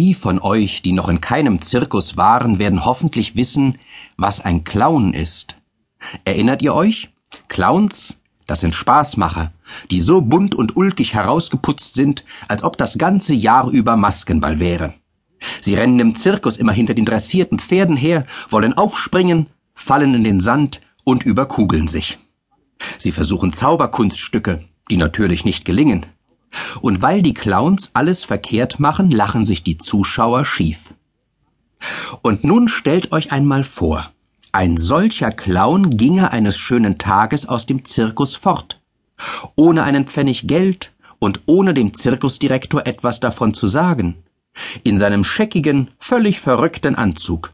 Die von euch, die noch in keinem Zirkus waren, werden hoffentlich wissen, was ein Clown ist. Erinnert ihr euch? Clowns, das sind Spaßmacher, die so bunt und ulkig herausgeputzt sind, als ob das ganze Jahr über Maskenball wäre. Sie rennen im Zirkus immer hinter den dressierten Pferden her, wollen aufspringen, fallen in den Sand und überkugeln sich. Sie versuchen Zauberkunststücke, die natürlich nicht gelingen. Und weil die Clowns alles verkehrt machen, lachen sich die Zuschauer schief. Und nun stellt euch einmal vor, ein solcher Clown ginge eines schönen Tages aus dem Zirkus fort, ohne einen Pfennig Geld und ohne dem Zirkusdirektor etwas davon zu sagen, in seinem scheckigen, völlig verrückten Anzug,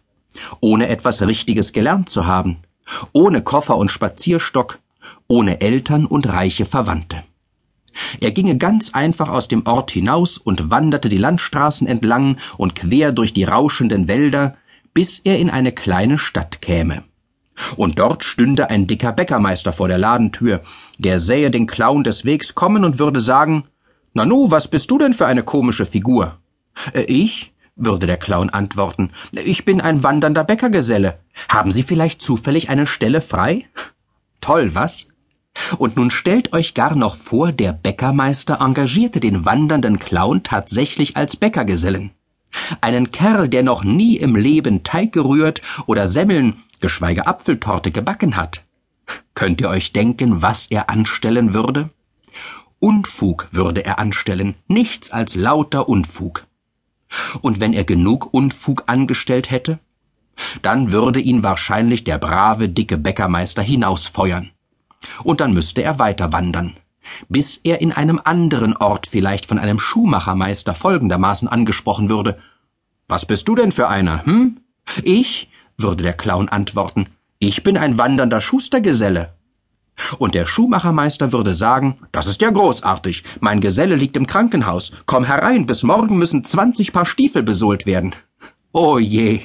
ohne etwas Richtiges gelernt zu haben, ohne Koffer und Spazierstock, ohne Eltern und reiche Verwandte. Er ginge ganz einfach aus dem Ort hinaus und wanderte die Landstraßen entlang und quer durch die rauschenden Wälder, bis er in eine kleine Stadt käme. Und dort stünde ein dicker Bäckermeister vor der Ladentür, der sähe den Clown des Wegs kommen und würde sagen, Nanu, was bist du denn für eine komische Figur? Äh, ich? würde der Clown antworten. Ich bin ein wandernder Bäckergeselle. Haben Sie vielleicht zufällig eine Stelle frei? Toll, was? Und nun stellt euch gar noch vor, der Bäckermeister engagierte den wandernden Clown tatsächlich als Bäckergesellen. Einen Kerl, der noch nie im Leben Teig gerührt oder Semmeln, geschweige Apfeltorte gebacken hat. Könnt ihr euch denken, was er anstellen würde? Unfug würde er anstellen, nichts als lauter Unfug. Und wenn er genug Unfug angestellt hätte, dann würde ihn wahrscheinlich der brave, dicke Bäckermeister hinausfeuern. Und dann müsste er weiter wandern, bis er in einem anderen Ort vielleicht von einem Schuhmachermeister folgendermaßen angesprochen würde. Was bist du denn für einer, hm? Ich, würde der Clown antworten, ich bin ein wandernder Schustergeselle. Und der Schuhmachermeister würde sagen, das ist ja großartig, mein Geselle liegt im Krankenhaus, komm herein, bis morgen müssen zwanzig Paar Stiefel besohlt werden. Oh je.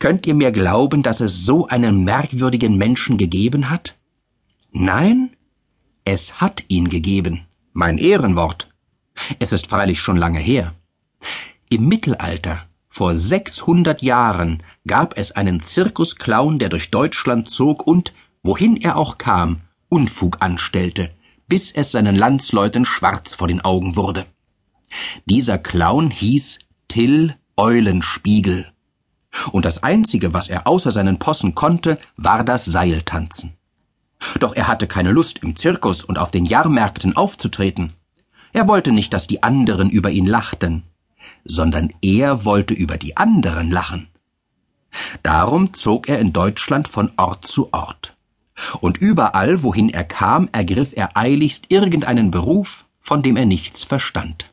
Könnt ihr mir glauben, dass es so einen merkwürdigen Menschen gegeben hat? Nein, es hat ihn gegeben, mein Ehrenwort. Es ist freilich schon lange her. Im Mittelalter, vor 600 Jahren, gab es einen Zirkusclown, der durch Deutschland zog und, wohin er auch kam, Unfug anstellte, bis es seinen Landsleuten schwarz vor den Augen wurde. Dieser Clown hieß Till Eulenspiegel. Und das Einzige, was er außer seinen Possen konnte, war das Seiltanzen. Doch er hatte keine Lust, im Zirkus und auf den Jahrmärkten aufzutreten. Er wollte nicht, dass die anderen über ihn lachten, sondern er wollte über die anderen lachen. Darum zog er in Deutschland von Ort zu Ort. Und überall, wohin er kam, ergriff er eiligst irgendeinen Beruf, von dem er nichts verstand.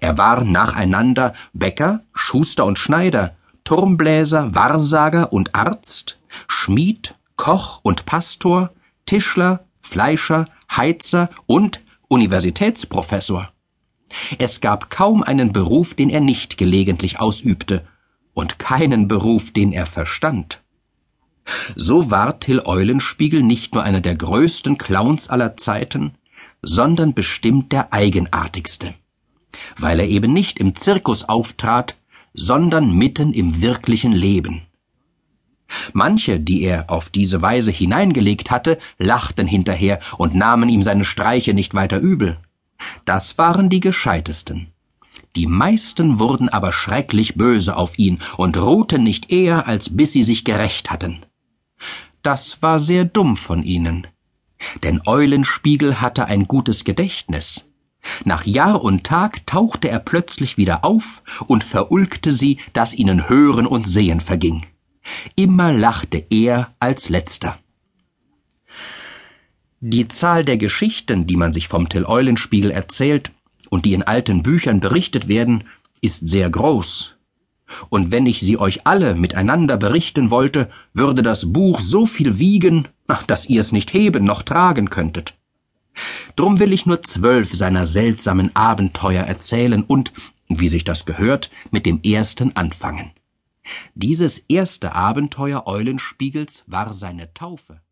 Er war nacheinander Bäcker, Schuster und Schneider, Turmbläser, Wahrsager und Arzt, Schmied, Koch und Pastor, Tischler, Fleischer, Heizer und Universitätsprofessor. Es gab kaum einen Beruf, den er nicht gelegentlich ausübte, und keinen Beruf, den er verstand. So war Till Eulenspiegel nicht nur einer der größten Clowns aller Zeiten, sondern bestimmt der eigenartigste, weil er eben nicht im Zirkus auftrat, sondern mitten im wirklichen Leben. Manche, die er auf diese Weise hineingelegt hatte, lachten hinterher und nahmen ihm seine Streiche nicht weiter übel. Das waren die gescheitesten. Die meisten wurden aber schrecklich böse auf ihn und ruhten nicht eher, als bis sie sich gerecht hatten. Das war sehr dumm von ihnen. Denn Eulenspiegel hatte ein gutes Gedächtnis. Nach Jahr und Tag tauchte er plötzlich wieder auf und verulgte sie, dass ihnen Hören und Sehen verging. Immer lachte er als letzter. Die Zahl der Geschichten, die man sich vom Till-Eulenspiegel erzählt und die in alten Büchern berichtet werden, ist sehr groß. Und wenn ich sie euch alle miteinander berichten wollte, würde das Buch so viel wiegen, dass ihr es nicht heben noch tragen könntet. Drum will ich nur zwölf seiner seltsamen Abenteuer erzählen und, wie sich das gehört, mit dem ersten anfangen. Dieses erste Abenteuer Eulenspiegels war seine Taufe.